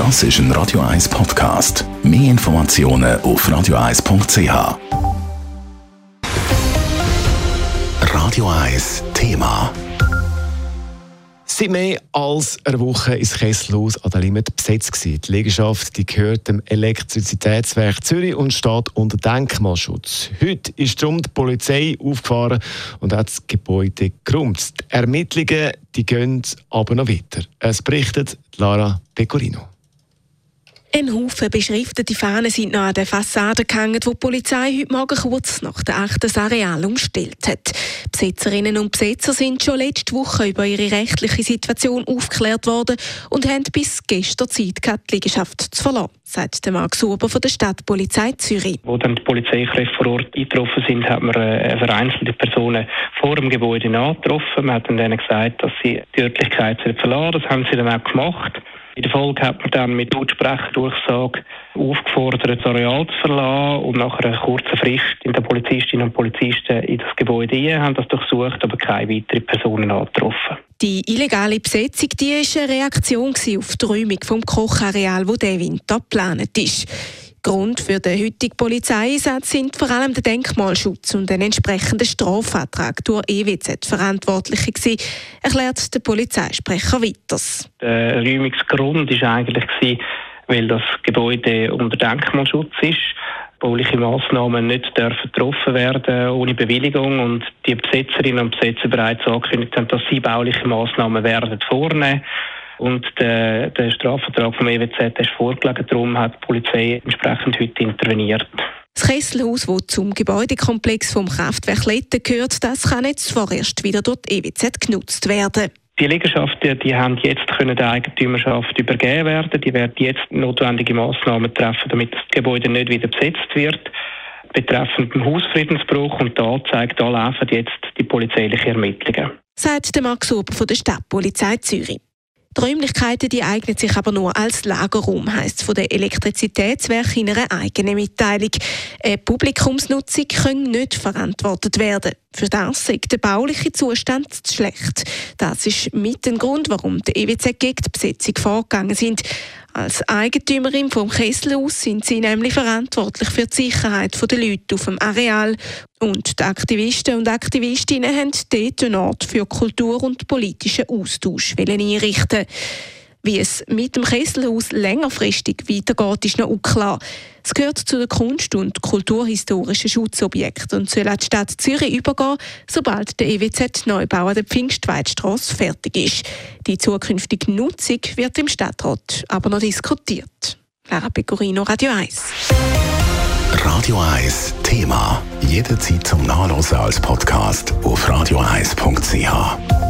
Das ist ein Radio 1 Podcast. Mehr Informationen auf radio1.ch. Radio 1 Thema. Seit mehr als einer Woche ist Kesselhaus an der Limit besetzt. Die Liegenschaft die gehört dem Elektrizitätswerk Zürich und steht unter Denkmalschutz. Heute ist darum die Polizei aufgefahren und hat das Gebäude geräumt. Die Ermittlungen die gehen aber noch weiter. Es berichtet Lara Pecorino. Ein Haufen beschriftete Fahnen sind noch an der Fassade gehangen, wo die Polizei heute Morgen kurz nach der 8. das Areal umstellt hat. Besetzerinnen und Besetzer sind schon letzte Woche über ihre rechtliche Situation aufgeklärt worden und haben bis gestern Zeit gehabt, die Liegenschaft zu verlassen, sagt der Marc Suber von der Stadtpolizei Zürich. Wo dann die Polizeikräfte vor Ort eingetroffen sind, hat man äh, vereinzelte Personen vor dem Gebäude angetroffen. Man hat dann denen gesagt, dass sie die Örtlichkeit verlassen Das haben sie dann auch gemacht. Der Folge hat man dann mit Lautsprecherdurchsage aufgefordert, das Areal zu verlassen und nach einer kurzen Frist in der Polizistinnen und Polizisten in das Gebäude rein, haben das durchsucht, aber keine weiteren Personen angetroffen. Die illegale Besetzung die war eine Reaktion auf die Räumung vom Kochareal, wo der Winter geplant ist. Grund für den heutigen Polizeieinsatz sind vor allem der Denkmalschutz und ein entsprechender Strafantrag durch EWZ Verantwortliche gewesen, erklärt der Polizeisprecher weiters. Der Räumungsgrund war eigentlich gewesen, weil das Gebäude unter Denkmalschutz ist. Bauliche Massnahmen nicht dürfen getroffen werden ohne Bewilligung und die Besetzerinnen und Besetzer bereits angekündigt haben, dass sie bauliche Massnahmen werden vornehmen und der, der Strafvertrag vom EWZ ist vorgelegen. Darum hat die Polizei entsprechend heute interveniert. Das Kesselhaus, das zum Gebäudekomplex vom Kraftwerk Letten gehört, das kann jetzt vorerst wieder durch die EWZ genutzt werden. Die Liegenschaften die haben jetzt können der Eigentümerschaft übergeben werden. Die werden jetzt notwendige Maßnahmen treffen, damit das Gebäude nicht wieder besetzt wird. Betreffend den Hausfriedensbruch und da zeigt, da laufen jetzt die polizeilichen Ermittlungen. Sagt der Max Ober von der Stadtpolizei Zürich. Die Räumlichkeiten die eignen sich aber nur als Lagerraum, heisst von der Elektrizitätswerk in einer eigenen Mitteilung. Eine Publikumsnutzung kann nicht verantwortet werden. Für das ist der bauliche Zustand zu schlecht. Das ist mit dem Grund, warum die EWZ gegen die Besetzung vorgegangen sind. Als Eigentümerin vom Kesselhaus sind sie nämlich verantwortlich für die Sicherheit der Leute auf dem Areal. Und die Aktivisten und Aktivistinnen haben dort einen Ort für Kultur und politischen Austausch einrichten wie es mit dem Kesselhaus längerfristig weitergeht, ist noch unklar. Es gehört zu den Kunst- und kulturhistorischen Schutzobjekten und soll an die Stadt Zürich übergehen, sobald der EWZ-Neubau an der Pfingstweidstrasse fertig ist. Die zukünftige Nutzung wird im Stadtrat aber noch diskutiert. Lara Pecorino, Radio 1. Radio 1 Thema. Jederzeit zum Nachlesen als Podcast auf radio1.ch.